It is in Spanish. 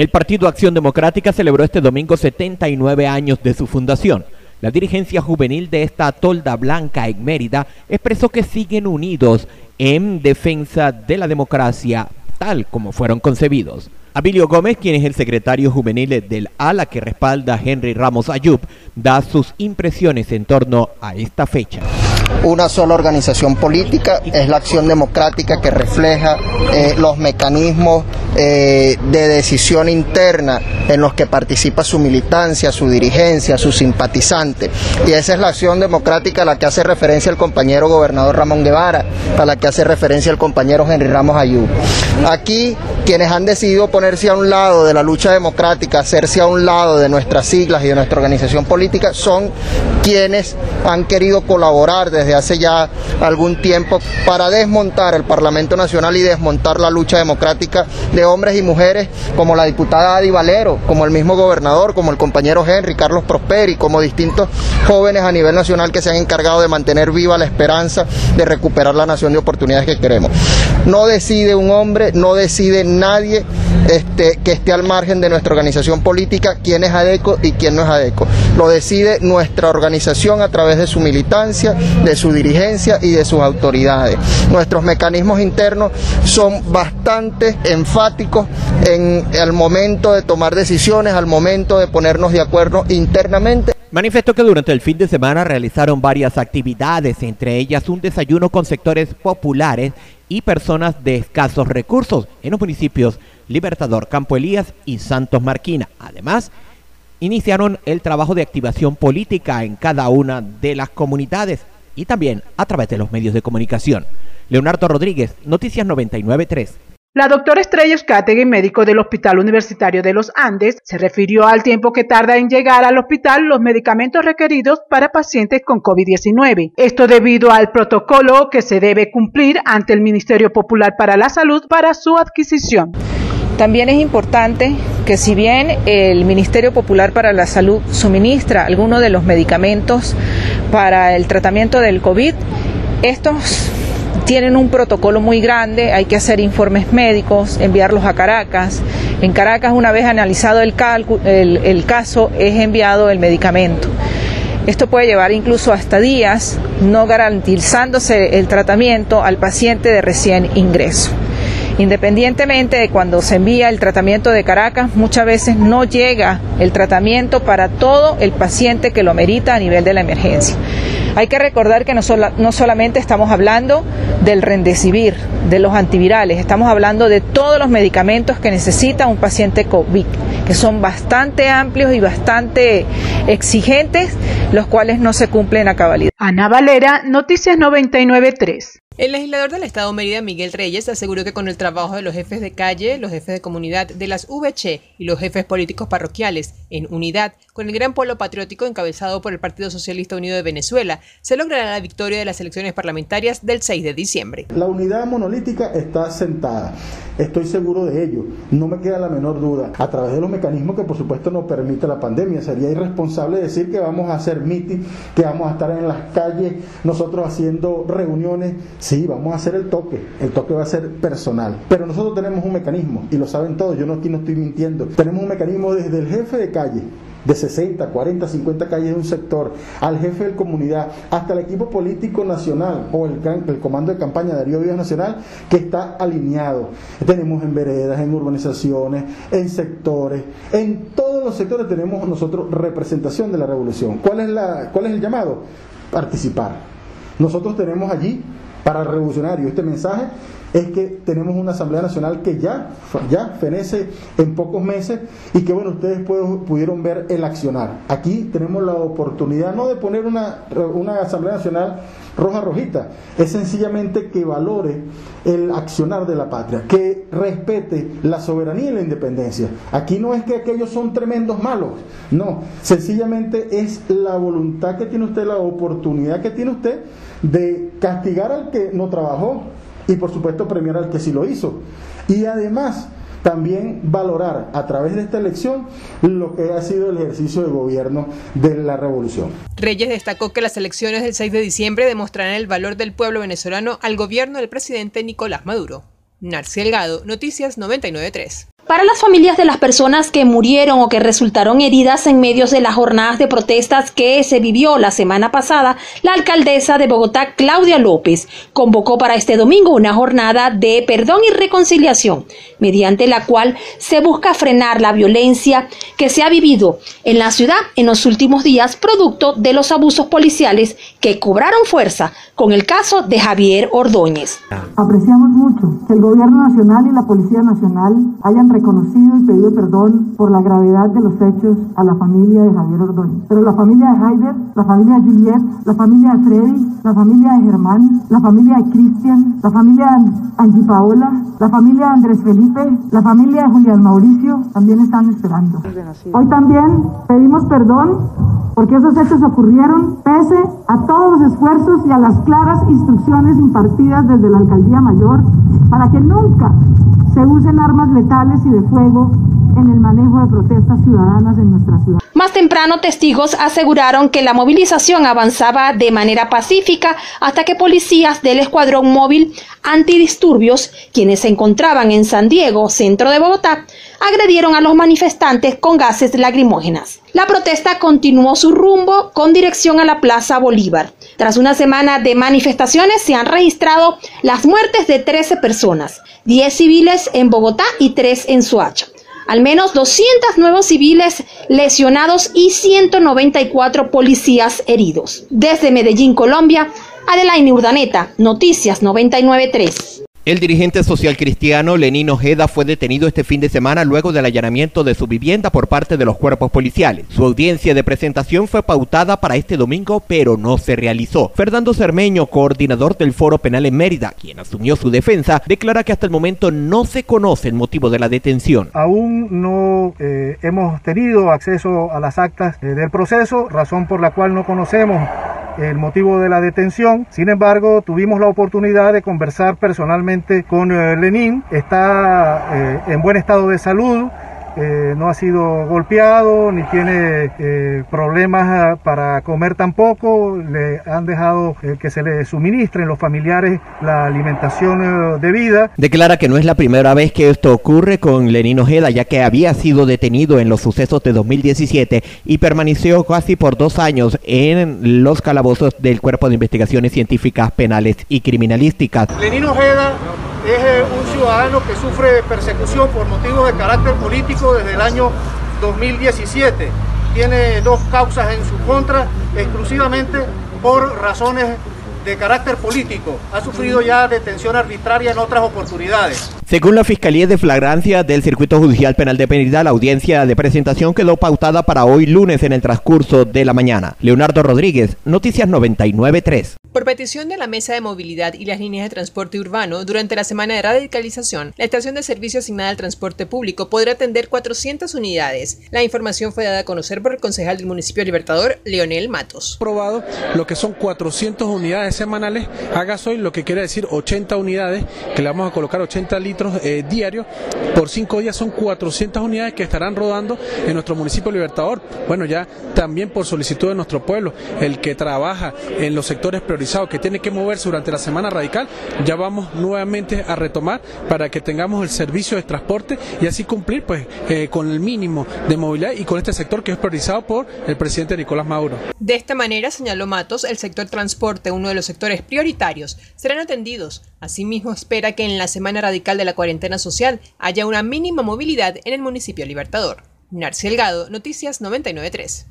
El Partido Acción Democrática celebró este domingo 79 años de su fundación. La dirigencia juvenil de esta tolda blanca en Mérida expresó que siguen unidos en defensa de la democracia tal como fueron concebidos. Abilio Gómez, quien es el secretario juvenil del ALA que respalda a Henry Ramos Ayub, da sus impresiones en torno a esta fecha una sola organización política, es la acción democrática que refleja eh, los mecanismos eh, de decisión interna en los que participa su militancia, su dirigencia, su simpatizante. Y esa es la acción democrática a la que hace referencia el compañero gobernador Ramón Guevara, a la que hace referencia el compañero Henry Ramos Ayú. Aquí quienes han decidido ponerse a un lado de la lucha democrática, hacerse a un lado de nuestras siglas y de nuestra organización política, son quienes han querido colaborar desde hace ya algún tiempo para desmontar el Parlamento Nacional y desmontar la lucha democrática de hombres y mujeres como la diputada Adi Valero, como el mismo gobernador, como el compañero Henry, Carlos Prosperi, como distintos jóvenes a nivel nacional que se han encargado de mantener viva la esperanza de recuperar la nación de oportunidades que queremos. No decide un hombre, no decide nadie este, que esté al margen de nuestra organización política quién es ADECO y quién no es ADECO. Lo decide nuestra organización a través de su militancia, de su dirigencia y de sus autoridades. Nuestros mecanismos internos son bastante enfáticos en el momento de tomar decisiones, al momento de ponernos de acuerdo internamente. Manifestó que durante el fin de semana realizaron varias actividades, entre ellas un desayuno con sectores populares y personas de escasos recursos en los municipios Libertador, Campo Elías y Santos Marquina. Además, iniciaron el trabajo de activación política en cada una de las comunidades y también a través de los medios de comunicación. Leonardo Rodríguez, Noticias 993. La doctora Estrella Escategui, médico del Hospital Universitario de los Andes, se refirió al tiempo que tarda en llegar al hospital los medicamentos requeridos para pacientes con COVID-19. Esto debido al protocolo que se debe cumplir ante el Ministerio Popular para la Salud para su adquisición. También es importante que si bien el Ministerio Popular para la Salud suministra algunos de los medicamentos para el tratamiento del COVID, estos tienen un protocolo muy grande, hay que hacer informes médicos, enviarlos a Caracas. En Caracas, una vez analizado el, el, caso, es enviado el medicamento. Esto puede llevar incluso hasta días, no garantizándose el tratamiento al paciente de recién ingreso. Independientemente de cuando se envía el tratamiento de Caracas, muchas veces no llega el tratamiento para todo el paciente que lo merita a nivel de la emergencia. Hay que recordar que no, no solamente estamos hablando del rendecibir, de los antivirales, estamos hablando de todos los medicamentos que necesita un paciente COVID, que son bastante amplios y bastante exigentes, los cuales no se cumplen a cabalidad. Ana Valera, Noticias 993. El legislador del Estado Mérida, Miguel Reyes, aseguró que con el trabajo de los jefes de calle, los jefes de comunidad de las VC y los jefes políticos parroquiales en unidad con el gran pueblo patriótico encabezado por el Partido Socialista Unido de Venezuela, se logrará la victoria de las elecciones parlamentarias del 6 de diciembre. La unidad monolítica está sentada. Estoy seguro de ello. No me queda la menor duda. A través de los mecanismos que por supuesto nos permite la pandemia. Sería irresponsable decir que vamos a hacer meeting, que vamos a estar en las calles, nosotros haciendo reuniones Sí, vamos a hacer el toque. El toque va a ser personal. Pero nosotros tenemos un mecanismo, y lo saben todos, yo no, aquí no estoy mintiendo. Tenemos un mecanismo desde el jefe de calle, de 60, 40, 50 calles de un sector, al jefe de comunidad, hasta el equipo político nacional o el, comando de campaña de Darío Vivas Nacional, que está alineado. Tenemos en veredas, en urbanizaciones, en sectores, en todos los sectores tenemos nosotros representación de la revolución. ¿Cuál es, la, cuál es el llamado? Participar. Nosotros tenemos allí para el revolucionario. Este mensaje es que tenemos una Asamblea Nacional que ya, ya fenece en pocos meses y que bueno, ustedes pudieron ver el accionar. Aquí tenemos la oportunidad no de poner una, una Asamblea Nacional roja rojita, es sencillamente que valore el accionar de la patria, que respete la soberanía y la independencia. Aquí no es que aquellos son tremendos malos, no, sencillamente es la voluntad que tiene usted, la oportunidad que tiene usted de castigar al que no trabajó y por supuesto premiar al que sí lo hizo. Y además también valorar a través de esta elección lo que ha sido el ejercicio de gobierno de la revolución. Reyes destacó que las elecciones del 6 de diciembre demostrarán el valor del pueblo venezolano al gobierno del presidente Nicolás Maduro. Narci Delgado, Noticias 993. Para las familias de las personas que murieron o que resultaron heridas en medio de las jornadas de protestas que se vivió la semana pasada, la alcaldesa de Bogotá, Claudia López, convocó para este domingo una jornada de perdón y reconciliación, mediante la cual se busca frenar la violencia que se ha vivido en la ciudad en los últimos días, producto de los abusos policiales que cobraron fuerza con el caso de Javier Ordóñez. Apreciamos mucho que el Gobierno Nacional y la Policía Nacional hayan reconocido y pedido perdón por la gravedad de los hechos a la familia de Javier Ordóñez. Pero la familia de Javier, la familia de Juliet, la familia de Freddy, la familia de Germán, la familia de Cristian, la familia de Angie Paola, la familia de Andrés Felipe, la familia de Julián Mauricio también están esperando. Hoy también pedimos perdón porque esos hechos ocurrieron pese a todos los esfuerzos y a las claras instrucciones impartidas desde la Alcaldía Mayor para que nunca se usen armas letales y de fuego en el manejo de protestas ciudadanas en nuestra ciudad. Más temprano, testigos aseguraron que la movilización avanzaba de manera pacífica hasta que policías del Escuadrón Móvil Antidisturbios, quienes se encontraban en San Diego, centro de Bogotá, agredieron a los manifestantes con gases lacrimógenas. La protesta continuó su rumbo con dirección a la Plaza Bolívar. Tras una semana de manifestaciones se han registrado las muertes de 13 personas, 10 civiles en Bogotá y 3 en Soacha al menos 200 nuevos civiles lesionados y 194 policías heridos. Desde Medellín, Colombia, Adelaine Urdaneta, Noticias 993. El dirigente social cristiano Lenín Ojeda fue detenido este fin de semana luego del allanamiento de su vivienda por parte de los cuerpos policiales. Su audiencia de presentación fue pautada para este domingo, pero no se realizó. Fernando Cermeño, coordinador del Foro Penal en Mérida, quien asumió su defensa, declara que hasta el momento no se conoce el motivo de la detención. Aún no eh, hemos tenido acceso a las actas eh, del proceso, razón por la cual no conocemos el motivo de la detención. Sin embargo, tuvimos la oportunidad de conversar personalmente con eh, Lenín. Está eh, en buen estado de salud. Eh, no ha sido golpeado ni tiene eh, problemas ah, para comer tampoco. Le han dejado eh, que se le suministren los familiares la alimentación debida. Declara que no es la primera vez que esto ocurre con Lenín Ojeda, ya que había sido detenido en los sucesos de 2017 y permaneció casi por dos años en los calabozos del Cuerpo de Investigaciones Científicas Penales y Criminalísticas. Lenín Ojeda es un ciudadano que sufre persecución por motivos de carácter político desde el año 2017. Tiene dos causas en su contra, exclusivamente por razones de carácter político. Ha sufrido ya detención arbitraria en otras oportunidades. Según la Fiscalía de Flagrancia del Circuito Judicial Penal de Penalidad, la audiencia de presentación quedó pautada para hoy lunes en el transcurso de la mañana. Leonardo Rodríguez, Noticias 993. Por petición de la Mesa de Movilidad y las líneas de transporte urbano, durante la semana de radicalización, la estación de servicio asignada al transporte público podrá atender 400 unidades. La información fue dada a conocer por el concejal del municipio Libertador, Leonel Matos. Probado lo que son 400 unidades semanales a gasoil, lo que quiere decir 80 unidades, que le vamos a colocar 80 litros eh, diarios. Por 5 días son 400 unidades que estarán rodando en nuestro municipio Libertador. Bueno, ya también por solicitud de nuestro pueblo, el que trabaja en los sectores prioritarios que tiene que moverse durante la semana radical, ya vamos nuevamente a retomar para que tengamos el servicio de transporte y así cumplir pues eh, con el mínimo de movilidad y con este sector que es priorizado por el presidente Nicolás Maduro. De esta manera, señaló Matos, el sector transporte, uno de los sectores prioritarios, serán atendidos. Asimismo, espera que en la semana radical de la cuarentena social haya una mínima movilidad en el municipio Libertador. Narci Delgado, Noticias 993.